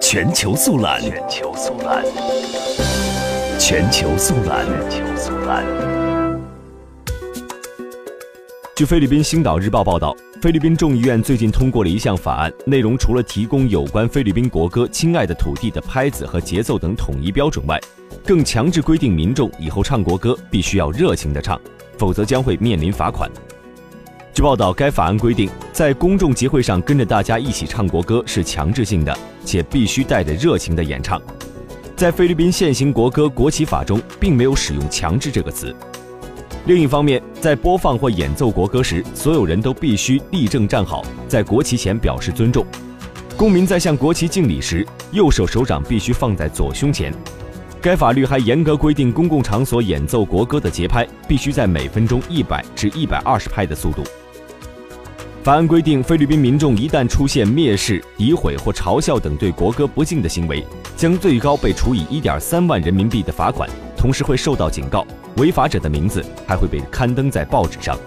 全球速览，全球速览，全球速览，全球速览。据菲律宾《星岛日报》报道，菲律宾众议院最近通过了一项法案，内容除了提供有关菲律宾国歌《亲爱的土地》的拍子和节奏等统一标准外，更强制规定民众以后唱国歌必须要热情地唱，否则将会面临罚款。据报道，该法案规定，在公众集会上跟着大家一起唱国歌是强制性的，且必须带着热情的演唱。在菲律宾现行国歌国旗法中，并没有使用“强制”这个词。另一方面，在播放或演奏国歌时，所有人都必须立正站好，在国旗前表示尊重。公民在向国旗敬礼时，右手手掌必须放在左胸前。该法律还严格规定，公共场所演奏国歌的节拍必须在每分钟一百至一百二十拍的速度。法案规定，菲律宾民众一旦出现蔑视、诋毁或嘲笑等对国歌不敬的行为，将最高被处以一点三万人民币的罚款，同时会受到警告。违法者的名字还会被刊登在报纸上。